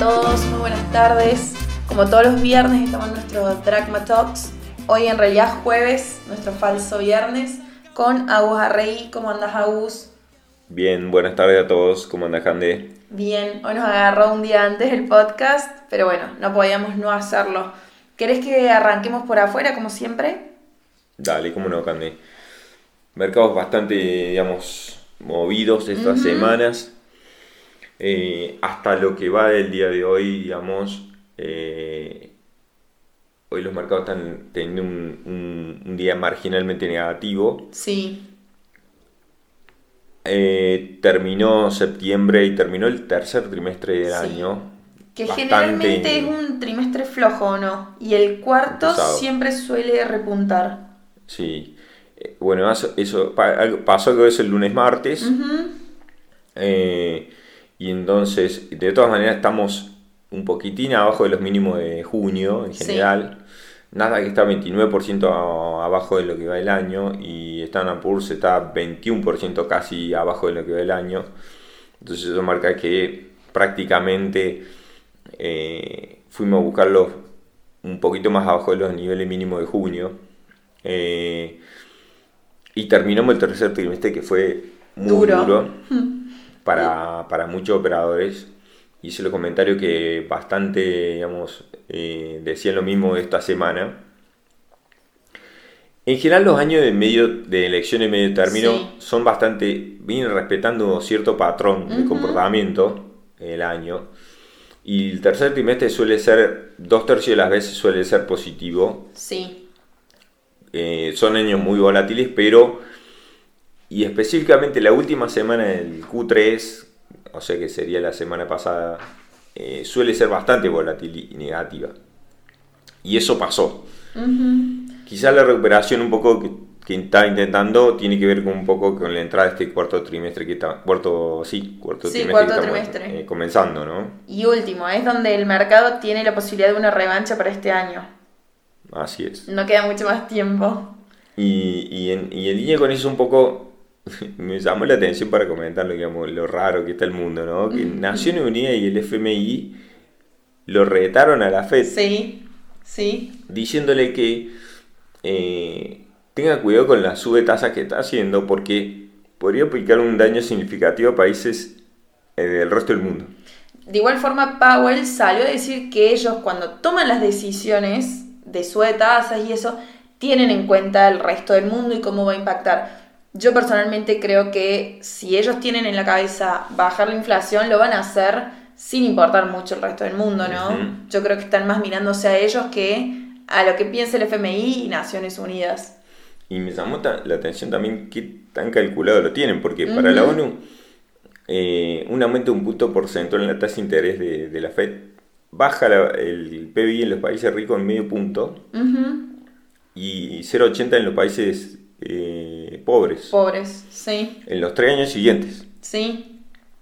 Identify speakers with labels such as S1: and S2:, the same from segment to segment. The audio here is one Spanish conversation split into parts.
S1: todos, muy buenas tardes. Como todos los viernes estamos en nuestro Dragma Talks. Hoy en realidad jueves, nuestro falso viernes, con Agus Arrey. ¿Cómo andas Agus?
S2: Bien, buenas tardes a todos. ¿Cómo andas Jande?
S1: Bien, hoy nos agarró un día antes el podcast, pero bueno, no podíamos no hacerlo. ¿Querés que arranquemos por afuera como siempre?
S2: Dale, cómo no, Cande. Mercados bastante, digamos, movidos estas semanas. Eh, hasta lo que va del día de hoy, digamos, eh, hoy los mercados están teniendo un, día marginalmente negativo.
S1: Sí.
S2: Eh, terminó septiembre y terminó el tercer trimestre del año.
S1: Que generalmente es un trimestre flojo, ¿no? Y el cuarto siempre suele repuntar.
S2: Sí. Bueno, eso, pasó que es el lunes martes. Y entonces, de todas maneras, estamos un poquitín abajo de los mínimos de junio en general. Nada que está 29% abajo de lo que va el año y Standard Poor's está 21% casi abajo de lo que va el año. Entonces eso marca que prácticamente eh, fuimos a buscarlo un poquito más abajo de los niveles mínimos de junio. Eh, y terminamos el tercer trimestre que fue muy duro para, muchos operadores. Hice el comentario que bastante, digamos, eh, decían lo mismo esta semana. En general los años de medio de elecciones medio término son bastante, vienen respetando cierto patrón de comportamiento el año. Y el tercer trimestre suele ser, dos tercios de las veces suele ser positivo.
S1: Sí.
S2: Eh, son años muy volátiles, pero y específicamente la última semana del Q3, o sea que sería la semana pasada, eh, suele ser bastante volátil y negativa. Y eso pasó. Quizás la recuperación un poco que, está intentando tiene que ver con un poco con la entrada de este cuarto trimestre que está, cuarto, sí, cuarto trimestre, eh, comenzando, ¿no?
S1: Y último, es donde el mercado tiene la posibilidad de una revancha para este año.
S2: Así es.
S1: No queda mucho más tiempo.
S2: Y, y, en, y en línea con eso un poco me llamó la atención para comentar lo raro que está el mundo, ¿no? Que Naciones Unidas y el FMI lo retaron a la FED.
S1: Sí, sí.
S2: Diciéndole que eh, tenga cuidado con la sube tasas que está haciendo porque podría aplicar un daño significativo a países eh, del resto del mundo.
S1: De igual forma, Powell salió a decir que ellos cuando toman las decisiones de sube tasas y eso, tienen en cuenta el resto del mundo y cómo va a impactar. Yo personalmente creo que si ellos tienen en la cabeza bajar la inflación, lo van a hacer sin importar mucho el resto del mundo, ¿no? Yo creo que están más mirándose a ellos que a lo que piensa el FMI y Naciones Unidas.
S2: Y me llamó la atención también qué tan calculado lo tienen, porque para la ONU eh, un aumento de un punto porcentual en la tasa de interés de, la Fed baja el PBI en los países ricos en medio punto y 0,80 en los países eh, pobres.
S1: Pobres, sí.
S2: En los tres años siguientes.
S1: Sí.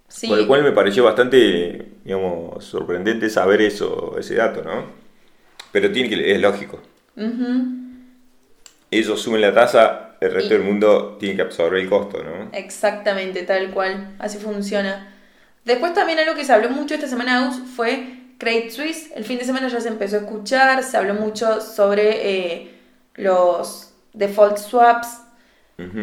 S1: sí.
S2: Con lo cual me pareció bastante, digamos, sorprendente saber eso, ese dato, ¿no? Pero tiene que, es lógico. Ellos suben la tasa, el resto del mundo tiene que absorber el costo, ¿no?
S1: Exactamente, tal cual. Así funciona. Después también algo que se habló mucho esta semana, fue Credit Suisse. El fin de semana ya se empezó a escuchar, se habló mucho sobre eh, los default swaps.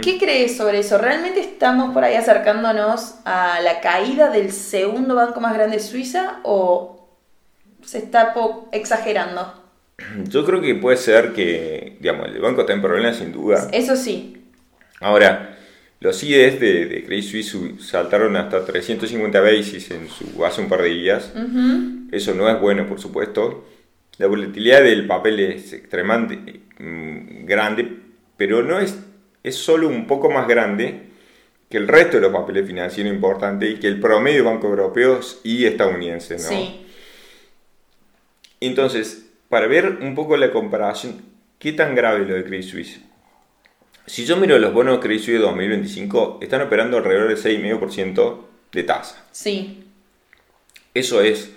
S1: ¿Qué crees sobre eso? ¿Realmente estamos por ahí acercándonos a la caída del segundo banco más grande de Suiza o se está exagerando?
S2: Yo creo que puede ser que, digamos, el banco está en problemas sin duda.
S1: Eso sí.
S2: Ahora, los IDs de, de Credit Suisse saltaron hasta 350 basis en su, hace un par de días. Eso no es bueno, por supuesto. La volatilidad del papel es extremadamente mm, grande, pero no es, es solo un poco más grande que el resto de los papeles financieros importantes y que el promedio de bancos europeos y estadounidenses. ¿no? Sí. Entonces, para ver un poco la comparación, ¿qué tan grave es lo de Credit Suisse? Si yo miro los bonos de Credit Suisse 2025, están operando alrededor del 6,5% de tasa.
S1: Sí.
S2: Eso es,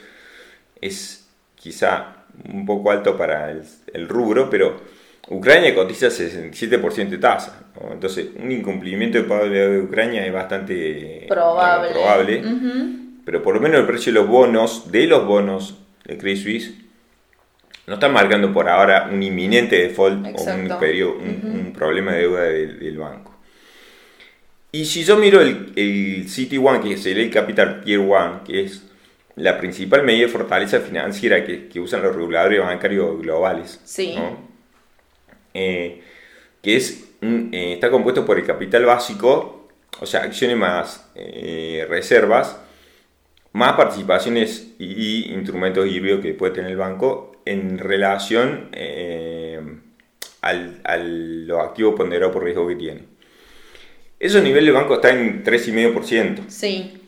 S2: es quizá un poco alto para el, rubro, pero Ucrania cotiza 67% de tasa. Entonces, un incumplimiento de pago de Ucrania es bastante
S1: probable.
S2: probable pero por lo menos el precio de los bonos, de los bonos de Credit Suisse, no están marcando por ahora un inminente default o un, periodo, un, problema de deuda del banco. Y si yo miro el, el City One, que sería el Capital Tier One, que es la principal medida de fortaleza financiera que, usan los reguladores bancarios globales,
S1: sí.
S2: Eh, que es eh, está compuesto por el capital básico, o sea, acciones más eh, reservas, más participaciones y, instrumentos híbridos que puede tener el banco en relación al, a los activos ponderados por riesgo que tiene. Ese nivel de banco está en 3,5%.
S1: Sí.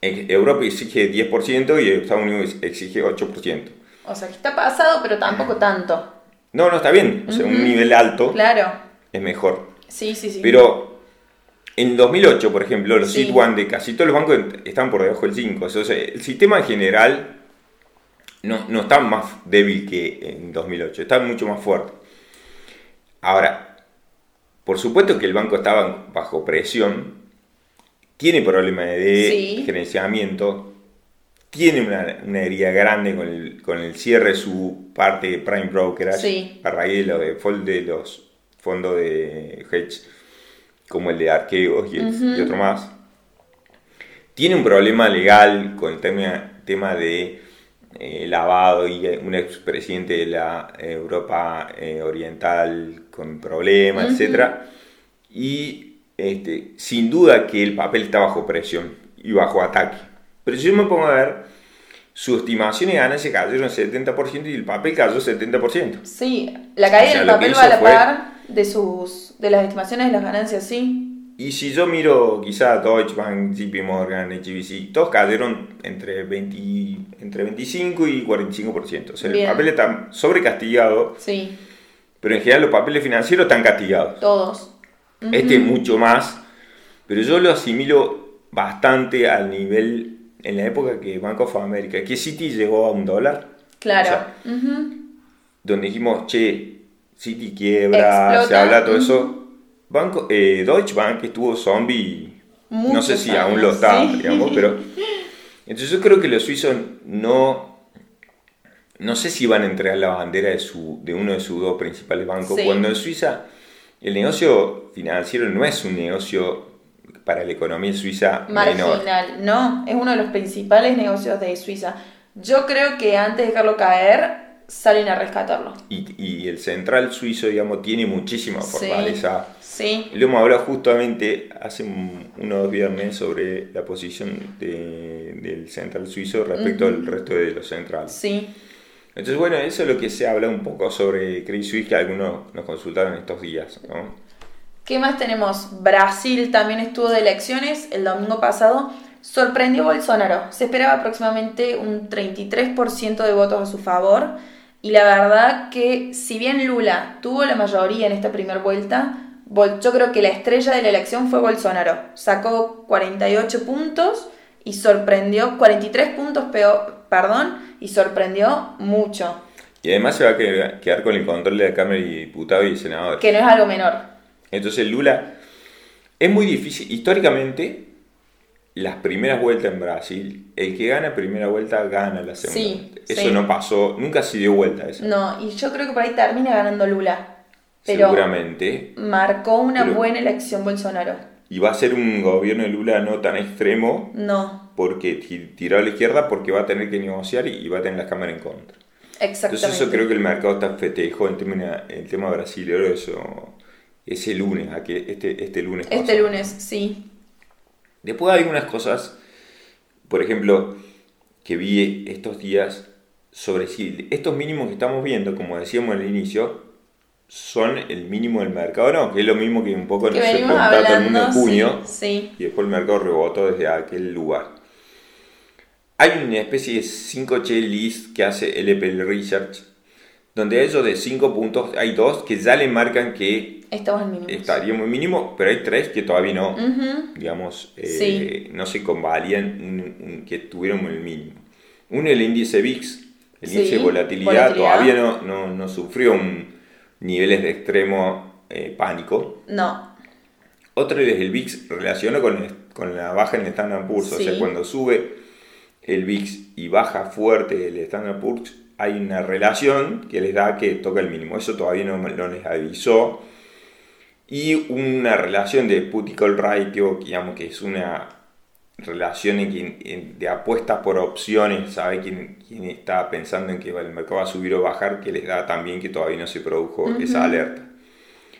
S2: Europa exige 10% y Estados Unidos exige 8%.
S1: O sea, que está pasado, pero tampoco tanto.
S2: No, no, está bien. O sea, un nivel alto
S1: claro.
S2: es mejor.
S1: Sí, sí, sí.
S2: Pero en 2008, por ejemplo, los sí. One de casi todos los bancos están por debajo del 5. O sea, el sistema en general no, no está más débil que en 2008, está mucho más fuerte. Ahora, por supuesto que el banco estaba bajo presión tiene problemas de gerenciamiento, tiene una, herida grande con el, cierre de su parte de Prime Broker a raíz de los de los fondos de hedge como el de Arqueos y, otro más. Tiene un problema legal con el tema, tema de eh, lavado y un expresidente de la Europa eh, Oriental con problemas, etc. Y este, sin duda que el papel está bajo presión y bajo ataque. Pero si yo me pongo a ver, su estimación de ganancias cayeron 70% y el papel cayó 70%.
S1: Sí, la caída del papel va a la par de, sus, de las estimaciones de las ganancias, sí.
S2: Y si yo miro quizá Deutsche Bank, JP Morgan, HBC, todos cayeron entre, 20, entre 25 y 45%. O sea, el papel está sobrecastigado.
S1: Sí.
S2: Pero en general los papeles financieros están castigados.
S1: Todos.
S2: Este mucho más, pero yo lo asimilo bastante al nivel en la época que Bank of America, que City llegó a un dólar.
S1: Claro.
S2: Donde dijimos, che, City quiebra, se habla todo eso. Banco, eh, Deutsche Bank estuvo zombie, no sé si aún lo está, digamos, pero... Entonces yo creo que los suizos no... No sé si van a entregar la bandera de, su, de uno de sus dos principales bancos. Cuando en Suiza el negocio financiero no es un negocio para la economía suiza
S1: marginal, no, es uno de los principales negocios de Suiza. Yo creo que antes de dejarlo caer, salen a rescatarlo.
S2: Y, el central suizo, digamos, tiene muchísima fortaleza.
S1: Sí.
S2: Lo hemos hablado justamente hace unos viernes sobre la posición del central suizo respecto al resto de los centrales.
S1: Sí.
S2: Entonces, bueno, eso es lo que se habla un poco sobre Credit Suisse, que algunos nos consultaron estos días. ¿no?
S1: ¿Qué más tenemos? Brasil también estuvo de elecciones el domingo pasado. Sorprendió Bolsonaro. Se esperaba aproximadamente un 33% de votos a su favor. Y la verdad que si bien Lula tuvo la mayoría en esta primera vuelta, yo creo que la estrella de la elección fue Bolsonaro. Sacó 48 puntos y sorprendió, 43 puntos peor, perdón, y sorprendió mucho.
S2: Y además se va a quedar con el control de la Cámara de Diputados y Senadores.
S1: Que no es algo menor.
S2: Entonces Lula es muy difícil. Históricamente, las primeras vueltas en Brasil, el que gana primera vuelta gana la segunda. Sí, eso no pasó, nunca se dio vuelta eso.
S1: No, y yo creo que por ahí termina ganando Lula. Pero
S2: Seguramente.
S1: Marcó una buena elección Bolsonaro.
S2: Y va a ser un gobierno de Lula no tan extremo.
S1: No.
S2: Porque tiró a la izquierda porque va a tener que negociar y, va a tener las cámaras en contra.
S1: Exactamente.
S2: Entonces eso creo que el mercado está festejo en tema, el tema brasileño, eso ese lunes, este, este lunes.
S1: Este lunes, sí.
S2: Después hay algunas cosas, por ejemplo, que vi estos días sobre si estos mínimos que estamos viendo, como decíamos al inicio, son el mínimo del mercado, no, que es lo mismo que un poco
S1: nos se todo el mundo en junio sí,
S2: y después el mercado rebotó desde aquel lugar. Hay una especie de 5G list que hace LPL Research, donde a ellos de 5 puntos hay dos que ya le marcan que estaríamos en mínimo, pero hay tres que todavía no, digamos, eh, no se convalían que tuvieron el mínimo. Uno es el índice VIX, el índice de volatilidad, todavía no, no, no sufrió un niveles de extremo eh, pánico.
S1: No.
S2: Otro es el VIX relacionado con, con la baja en el Standard Poor's, o sea, cuando sube el VIX y baja fuerte el Standard Poor's, hay una relación que les da que toca el mínimo. Eso todavía no, no les avisó. Y una relación de put y call ratio, digamos que es una relación de apuestas por opciones, sabe quién, quién, está pensando en que el mercado va a subir o bajar, que les da también que todavía no se produjo esa alerta.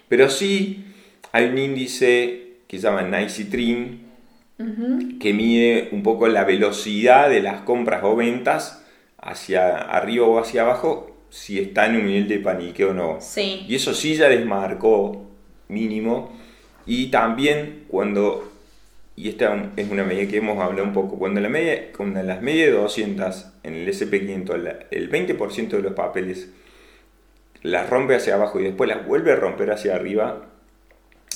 S2: Pero sí hay un índice que se llama NICE Trim, que mide un poco la velocidad de las compras o ventas hacia arriba o hacia abajo, si está en un nivel de panique o no. Y eso sí ya les marcó mínimo. Y también cuando y esta es una medida que hemos hablado un poco, cuando, la media, cuando las medias de 200 en el SP500, el 20% de los papeles las rompe hacia abajo y después las vuelve a romper hacia arriba,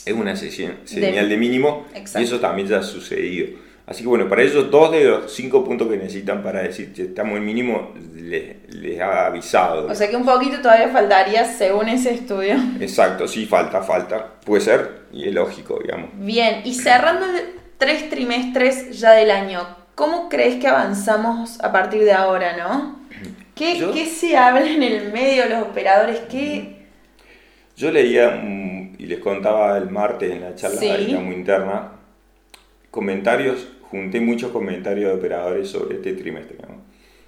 S2: es una señal de, mínimo y eso también ya ha sucedido. Así que bueno, para ellos dos de los cinco puntos que necesitan para decir que estamos en mínimo les, ha avisado.
S1: O sea que un poquito todavía faltaría según ese estudio.
S2: Exacto, sí, falta, falta. Puede ser y es lógico, digamos.
S1: Bien, y cerrando tres trimestres ya del año. ¿Cómo crees que avanzamos a partir de ahora, no? ¿Qué, ¿qué se habla en el medio los operadores? ¿Qué...
S2: Yo leía, mm, y les contaba el martes en la charla muy interna, comentarios, junté muchos comentarios de operadores sobre este trimestre.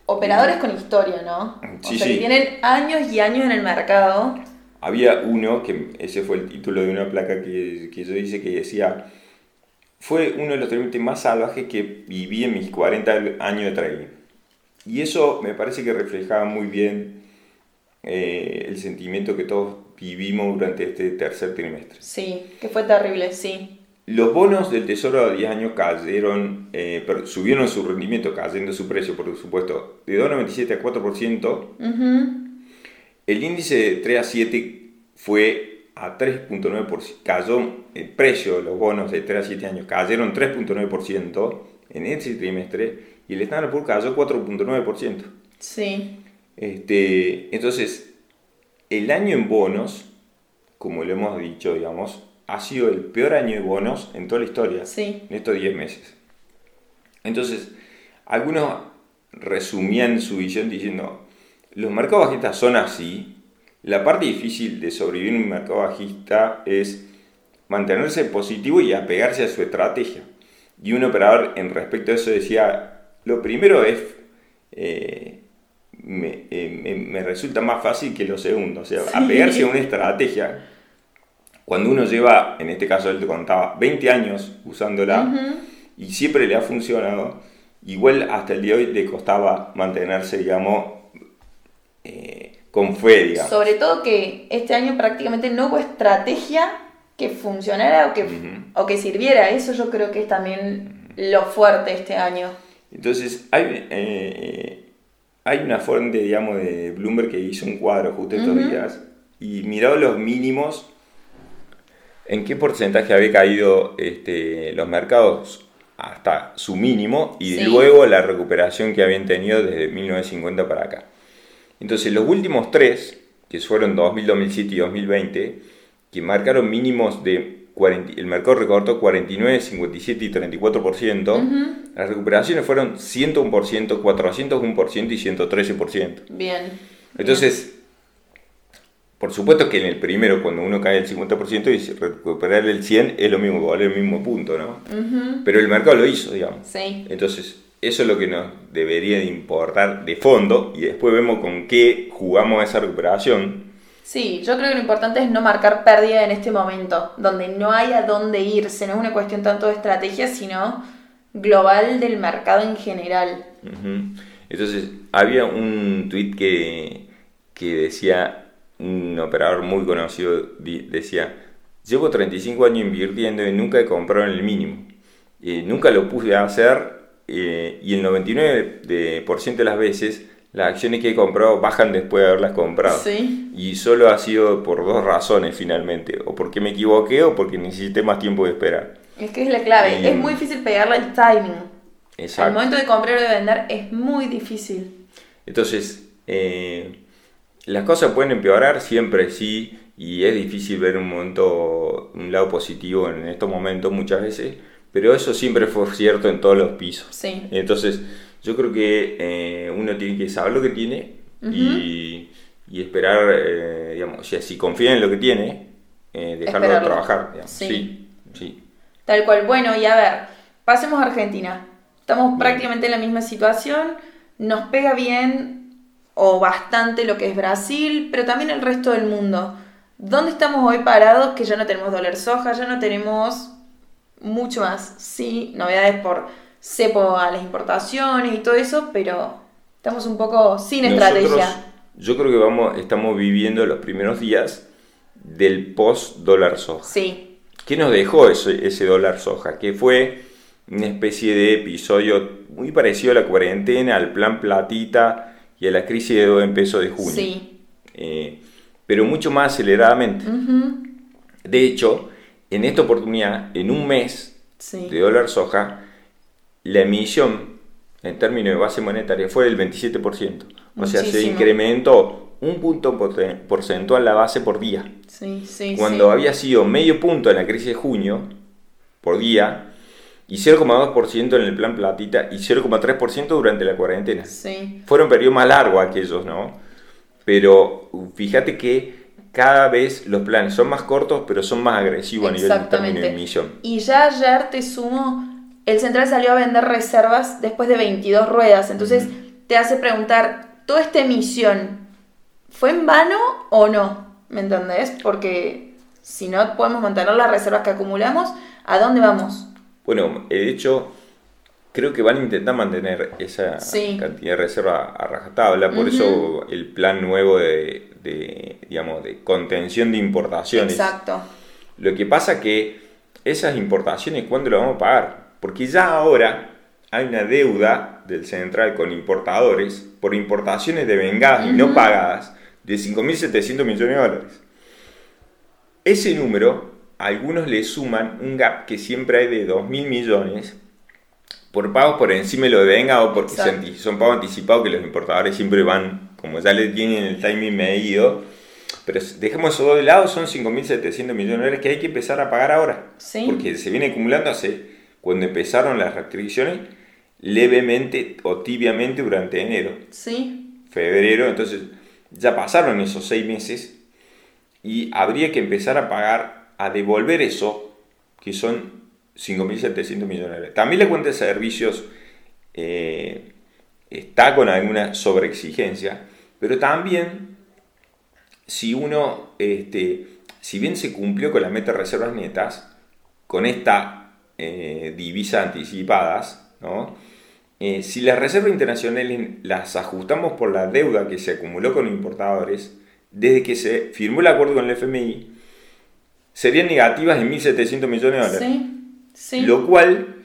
S1: Operadores con historia, ¿no? Sí, o sea, que tienen años y años en el mercado.
S2: Había uno, que ese fue el título de una placa que, que yo hice, que decía fue uno de los trimestres más salvajes que viví en mis 40 años de trading. Y eso me parece que reflejaba muy bien eh, el sentimiento que todos vivimos durante este tercer trimestre.
S1: Sí, que fue terrible, sí.
S2: Los bonos del Tesoro a 10 años cayeron, eh, subieron su rendimiento, cayendo su precio, por supuesto, de 2,97 a 4%. El índice de 3 a 7 fue a 3.9%, cayó el precio de los bonos de 3 a 7 años, cayeron 3.9% en ese trimestre y el Standard Poor's cayó 4.9%.
S1: Sí.
S2: Este, entonces, el año en bonos, como lo hemos dicho, digamos, ha sido el peor año de bonos en toda la historia,
S1: sí.
S2: en estos 10 meses. Entonces, algunos resumían su visión diciendo, los mercados bajistas son así, la parte difícil de sobrevivir en un mercado bajista es mantenerse positivo y apegarse a su estrategia. Y un operador en respecto a eso decía, lo primero es, eh, eh, me, resulta más fácil que lo segundo, o sea, apegarse a una estrategia. Cuando uno lleva, en este caso él te contaba, 20 años usándola y siempre le ha funcionado, igual hasta el día de hoy le costaba mantenerse, digamos, eh, con fe,
S1: Sobre todo que este año prácticamente no hubo estrategia que funcionara o que, o que sirviera. Eso yo creo que es también lo fuerte este año.
S2: Entonces, hay, eh, hay una fuente, digamos, de Bloomberg que hizo un cuadro justo estos días y mirado los mínimos, en qué porcentaje había caído este, los mercados hasta su mínimo y luego la recuperación que habían tenido desde 1950 para acá. Entonces los últimos tres, que fueron 2000, 2007 y 2020, que marcaron mínimos de 40, el mercado recortó 49, 57 y 34%, las recuperaciones fueron 101%, 401% y 113%.
S1: Bien.
S2: Entonces, por supuesto que en el primero, cuando uno cae el 50% y recuperar el 100 es lo mismo, vale el mismo punto, ¿no? Pero el mercado lo hizo, digamos.
S1: Sí.
S2: Entonces, eso es lo que nos debería de importar de fondo y después vemos con qué jugamos esa recuperación.
S1: Sí, yo creo que lo importante es no marcar pérdida en este momento, donde no hay a dónde irse, no es una cuestión tanto de estrategia, sino global del mercado en general.
S2: Entonces, había un tweet que, que decía, un operador muy conocido decía, llevo 35 años invirtiendo y nunca he comprado en el mínimo. Y nunca lo puse a hacer eh, y el 99% de, de las veces las acciones que he comprado bajan después de haberlas comprado. Y solo ha sido por dos razones finalmente, o porque me equivoqué o porque necesité más tiempo de esperar.
S1: Es que es la clave, es muy difícil pegarle el timing. Exacto. El momento de comprar o de vender es muy difícil.
S2: Entonces, eh, las cosas pueden empeorar siempre, sí, y es difícil ver un momento, un lado positivo en estos momentos muchas veces pero eso siempre fue cierto en todos los pisos.
S1: Sí.
S2: Entonces, Yo creo que eh, uno tiene que saber lo que tiene y, y, esperar, eh, digamos, sea, si confía en lo que tiene, eh, dejarlo de trabajar. Digamos. Sí. sí.
S1: Tal cual. Bueno, y a ver, pasemos a Argentina. Estamos prácticamente en la misma situación. Nos pega bien o bastante lo que es Brasil, pero también el resto del mundo. ¿Dónde estamos hoy parados? Que ya no tenemos dólar soja, ya no tenemos mucho más. Sí, novedades por cepo a las importaciones y todo eso, pero estamos un poco sin estrategia.
S2: Yo creo que vamos, estamos viviendo los primeros días del post dólar soja.
S1: Sí.
S2: ¿Qué nos dejó ese, ese dólar soja? Que fue una especie de episodio muy parecido a la cuarentena, al plan platita y a la crisis de 2 en pesos de junio.
S1: Sí.
S2: Eh, pero mucho más aceleradamente. De hecho, en esta oportunidad, en un mes de dólar soja, la emisión en términos de base monetaria fue del 27%. O sea, se incrementó un punto porcentual la base por día. Cuando había sido medio punto en la crisis de junio por día y 0,2% en el plan platita y 0,3% durante la cuarentena. Fueron periodos más largos aquellos, ¿no? Pero fíjate que cada vez los planes son más cortos, pero son más agresivos a nivel de término de emisión.
S1: Y ya ayer te sumo, el central salió a vender reservas después de 22 ruedas, entonces te hace preguntar, ¿toda esta emisión fue en vano o no? ¿Me entendés? Porque si no podemos mantener las reservas que acumulamos, ¿a dónde vamos?
S2: Bueno, de hecho, creo que van a intentar mantener esa cantidad de reserva a rajatabla, por eso el plan nuevo de, digamos, de contención de importaciones.
S1: Exacto.
S2: Lo que pasa que esas importaciones, ¿cuándo las vamos a pagar? Porque ya ahora hay una deuda del central con importadores por importaciones de vengadas y no pagadas de 5.700 millones de dólares. Ese número, algunos le suman un gap que siempre hay de 2.000 millones por pagos por encima de lo de vengado, porque son pagos anticipados que los importadores siempre van, como ya le tienen el timing medido. Pero dejemos eso de lado, son 5.700 millones de dólares que hay que empezar a pagar ahora. Porque se viene acumulando hace, cuando empezaron las restricciones, levemente o tibiamente durante enero.
S1: Sí.
S2: Febrero, entonces ya pasaron esos seis meses y habría que empezar a pagar, a devolver eso, que son 5.700 millones de dólares. También la cuenta de servicios eh, está con alguna sobreexigencia, pero también si uno, este, si bien se cumplió con la meta de reservas netas, con esta eh, divisa anticipadas, ¿no? Eh, si las reservas internacionales las ajustamos por la deuda que se acumuló con importadores, desde que se firmó el acuerdo con el FMI, serían negativas en 1.700 millones de dólares.
S1: Sí,
S2: Lo cual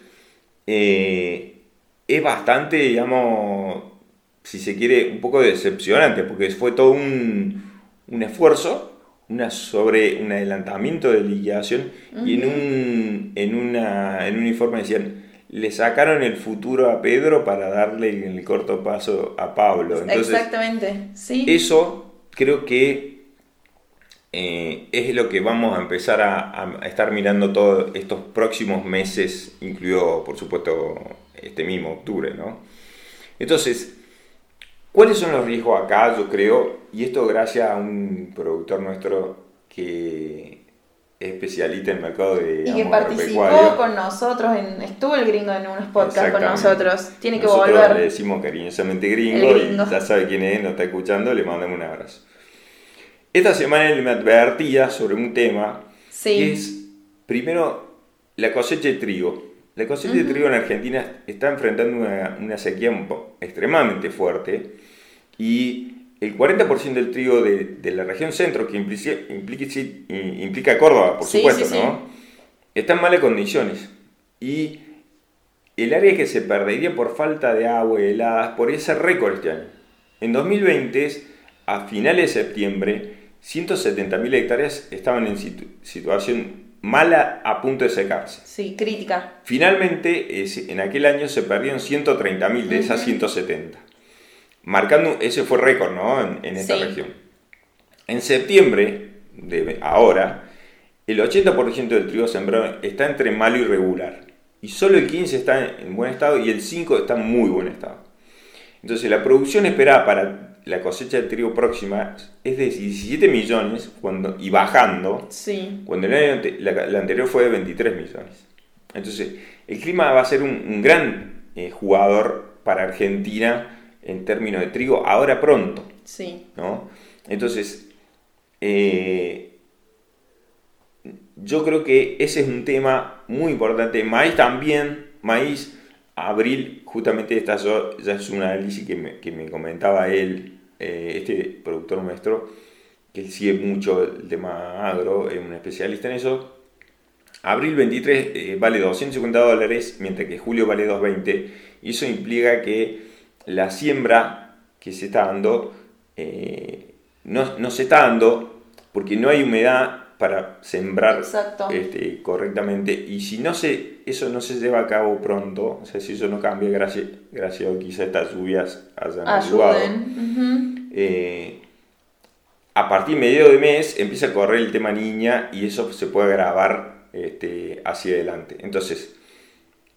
S2: eh, es bastante, digamos, si se quiere, un poco decepcionante, porque fue todo un, un esfuerzo, una sobre, un adelantamiento de liquidación, y en un, en, una, en un informe decían, le sacaron el futuro a Pedro para darle el corto paso a Pablo.
S1: Exactamente, sí.
S2: Eso creo que eh, es lo que vamos a empezar a, estar mirando todos estos próximos meses, incluido por supuesto este mismo octubre, ¿no? Entonces, ¿cuáles son los riesgos acá? Yo creo, y esto gracias a un productor nuestro que especialista en el mercado de
S1: y que participó con nosotros en, estuvo el gringo en unos podcasts con nosotros. Tiene que volver.
S2: le decimos cariñosamente gringo, y ya sabe quién es nos está escuchando le mandamos un abrazo esta semana él me advertía sobre un tema que es primero la cosecha de trigo la cosecha de trigo en Argentina está enfrentando una, una sequía extremadamente fuerte y el 40% del trigo de, la región centro, que implica, implica, Córdoba, por supuesto, ¿no? Está en malas condiciones. Y el área que se perdería por falta de agua y heladas podría ser récord este año. En 2020, a finales de septiembre, 170.000 hectáreas estaban en situación mala a punto de secarse.
S1: Sí, crítica.
S2: Finalmente, en aquel año se perdieron 130.000 de esas 170 marcando, ese fue récord, ¿no? En, esta región. En septiembre, de ahora, el 80% del trigo sembrado está entre malo y regular. Y solo el 15 está en buen estado y el 5 está en muy buen estado. Entonces la producción esperada para la cosecha de trigo próxima es de 17 millones cuando, y bajando,
S1: Sí.
S2: cuando el año la, la anterior fue de 23 millones. Entonces el clima va a ser un, un gran eh, jugador para Argentina en términos de trigo ahora pronto.
S1: Sí.
S2: ¿no? Entonces, eh, yo creo que ese es un tema muy importante. Maíz también, maíz, abril, justamente esta ya es un análisis que me, que me comentaba él, eh, este productor nuestro, que sigue mucho el tema agro, es un especialista en eso. Abril 23 eh, vale 250 dólares, mientras que julio vale 220. Y eso implica que la siembra que se está dando eh, no, no se está dando porque no hay humedad para sembrar este, correctamente. Y si no se, eso no se lleva a cabo pronto, o sea, si eso no cambia, gracias, gracias a quizá estas lluvias hayan ayudado. Eh, a partir de medio de mes empieza a correr el tema niña y eso se puede grabar este, hacia adelante. Entonces,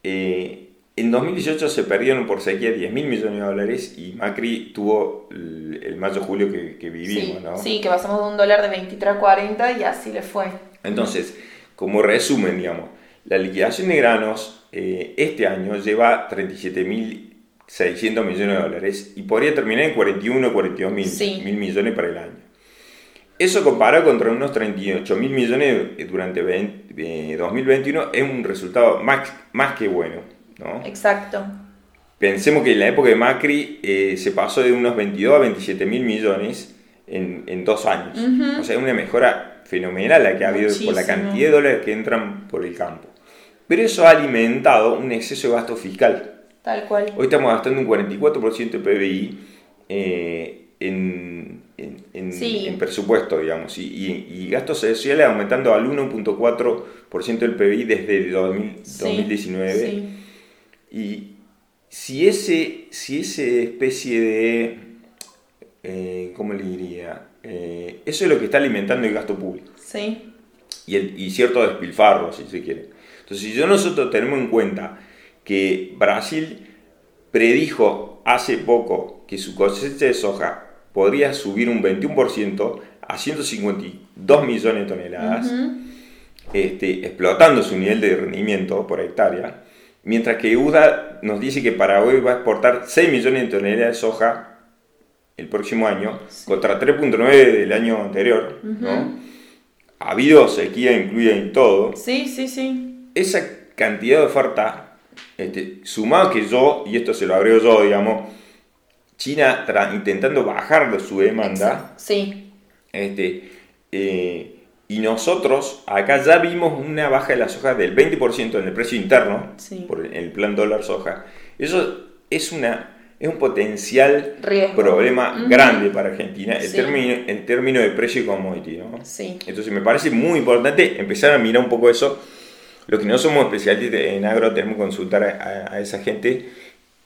S2: eh, en 2018 se perdieron por sequía 10 mil millones de dólares y Macri tuvo el, mayo-julio que, que vivimos,
S1: sí,
S2: ¿no?
S1: sí, que pasamos de un dólar de 23 a 40 y así le fue.
S2: Entonces, como resumen, digamos, la liquidación de granos eh, este año lleva 37.600 millones de dólares y podría terminar en 41 42 mil
S1: Sí.
S2: mil millones para el año. Eso comparado contra unos 38 mil millones durante 20 eh, 2021 es un resultado más, más que bueno. ¿No?
S1: Exacto.
S2: Pensemos que en la época de Macri eh, se pasó de unos 22 a 27 mil millones en, en dos años. O sea, es una mejora fenomenal la que ha habido por la
S1: Muchísimo.
S2: cantidad de dólares que entran por el campo. Pero eso ha alimentado un exceso de gasto fiscal.
S1: Tal cual.
S2: Hoy estamos gastando un 44% de PBI eh, en, en, en-
S1: Sí.
S2: en presupuesto, digamos, y, y, y gastos sociales aumentando al 1.4% del PBI desde 2000
S1: Sí,
S2: 2019.
S1: sí.
S2: Y si ese, si ese especie de, eh, ¿cómo le diría? Eh, eso es lo que está alimentando el gasto público
S1: Sí.
S2: y, el, y cierto despilfarro, si se quiere. Entonces, si yo nosotros tenemos en cuenta que Brasil predijo hace poco que su cosecha de soja podría subir un 21% a 152 millones de toneladas,
S1: Ujú.
S2: este, explotando su nivel de rendimiento por hectárea, mientras que UDA nos dice que Paraguay va a exportar 6 millones de toneladas de soja el próximo año, contra 3.9 del año anterior, ¿no? Ha habido sequía incluida en todo.
S1: Sí, sí, sí.
S2: Esa cantidad de oferta, este, sumado que yo, y esto se lo agrego yo, digamos, China intentando bajar su demanda,
S1: Sí.
S2: este, eh, y nosotros acá ya vimos una baja de la soja del 20% en el precio interno,
S1: Sí.
S2: por el, plan dólar soja. Eso es, una, es un potencial
S1: Riesgo.
S2: problema grande para Argentina en
S1: Sí.
S2: en términos de precio y commodity. ¿no?
S1: Sí.
S2: Entonces me parece muy importante empezar a mirar un poco eso. Los que no somos especialistas en agro tenemos que consultar a, a- a esa gente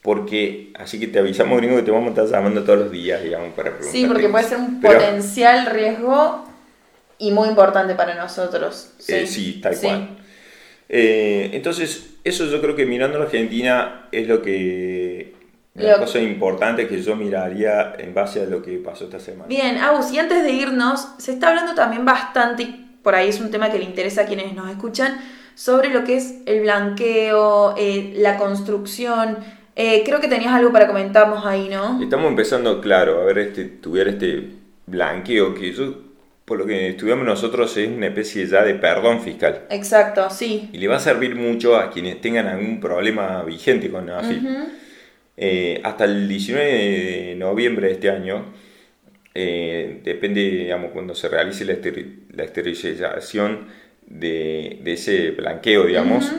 S2: porque así que te avisamos gringo que te vamos a estar llamando todos los días, digamos, para preguntarte
S1: Sí, porque puede ser un
S2: Pero,
S1: potencial riesgo y muy importante para nosotros. Sí,
S2: eh, sí, tal
S1: Sí.
S2: cual. Eh, entonces, eso yo creo que mirando a la Argentina es lo que...
S1: Lo-
S2: cosa importante que yo miraría en base a lo que pasó esta semana.
S1: Bien, Agus, y antes de irnos, se está hablando también bastante, y por ahí es un tema que le interesa a quienes nos escuchan, sobre lo que es el blanqueo, eh, la construcción. Eh, creo que tenías algo para comentarnos ahí, ¿no?
S2: Estamos empezando, claro, a ver este, tuviera este blanqueo que yo, por lo que estudiamos nosotros, es una especie ya de perdón fiscal.
S1: Exacto, sí.
S2: Y le va a servir mucho a quienes tengan algún problema vigente con la AFIP. Eh, hasta el 19 de noviembre de este año, eh, depende, digamos, cuando se realice la, esteri- la esterilización de, de ese blanqueo, digamos,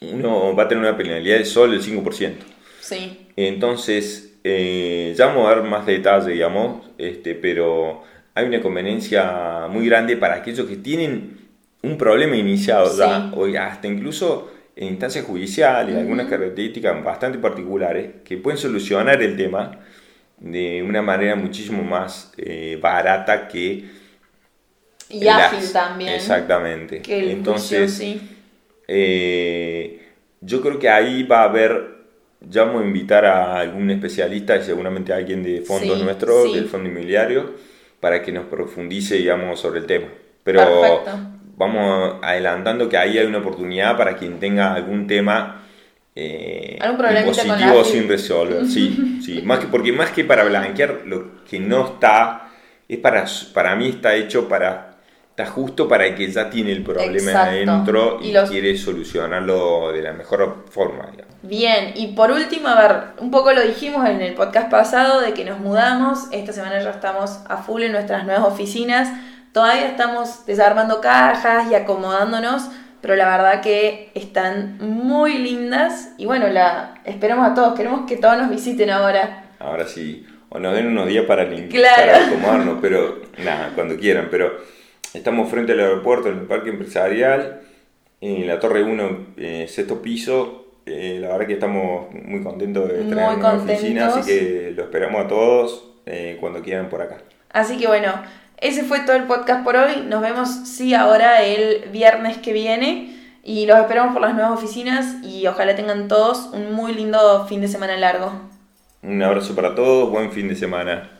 S2: uno va a tener una penalidad de solo el 5%.
S1: Sí,
S2: Entonces, eh, ya vamos a dar más detalle, digamos, este, pero hay una conveniencia muy grande para aquellos que tienen un problema iniciado ya, o hasta incluso en instancias judiciales, algunas características bastante particulares, que pueden solucionar el tema de una manera muchísimo más eh, barata que...
S1: y
S2: las-
S1: ágil también.
S2: Exactamente.
S1: Que
S2: Entonces,
S1: sí.
S2: eh, yo creo que ahí va a haber ya vamos a invitar a algún especialista y seguramente a alguien de fondos
S1: Sí,
S2: nuestros,
S1: sí.
S2: del fondo inmobiliario, para que nos profundice, digamos, sobre el tema. Pero
S1: Perfecto.
S2: vamos adelantando que ahí hay una oportunidad para quien tenga algún tema eh,
S1: FIP.
S2: sin resolver. Sí, sí. Más que, porque más que para blanquear, lo que no está, es para, para mí está hecho para... Está justo para el que ya tiene el problema
S1: Exacto.
S2: adentro y,
S1: Y los-
S2: quiere solucionarlo de la mejor forma. digamos.
S1: Bien, y por último, a ver, un poco lo dijimos en el podcast pasado de que nos mudamos. Esta semana ya estamos a full en nuestras nuevas oficinas. Todavía estamos desarmando cajas y acomodándonos, pero la verdad que están muy lindas. Y bueno, la esperamos a todos. Queremos que todos nos visiten ahora.
S2: Ahora sí, o nos den unos días para,
S1: Claro.
S2: para acomodarnos, pero nada, cuando quieran. Pero estamos frente al aeropuerto, en el parque empresarial, en la Torre 1, eh, sexto piso. Eh, la verdad que estamos muy contentos de
S1: Muy
S2: tener una oficina, así que lo esperamos a todos eh, cuando quieran por acá.
S1: Así que bueno, ese fue todo el podcast por hoy. Nos vemos, sí, ahora el viernes que viene. Y los esperamos por las nuevas oficinas y ojalá tengan todos un muy lindo fin de semana largo.
S2: Un abrazo para todos, buen fin de semana.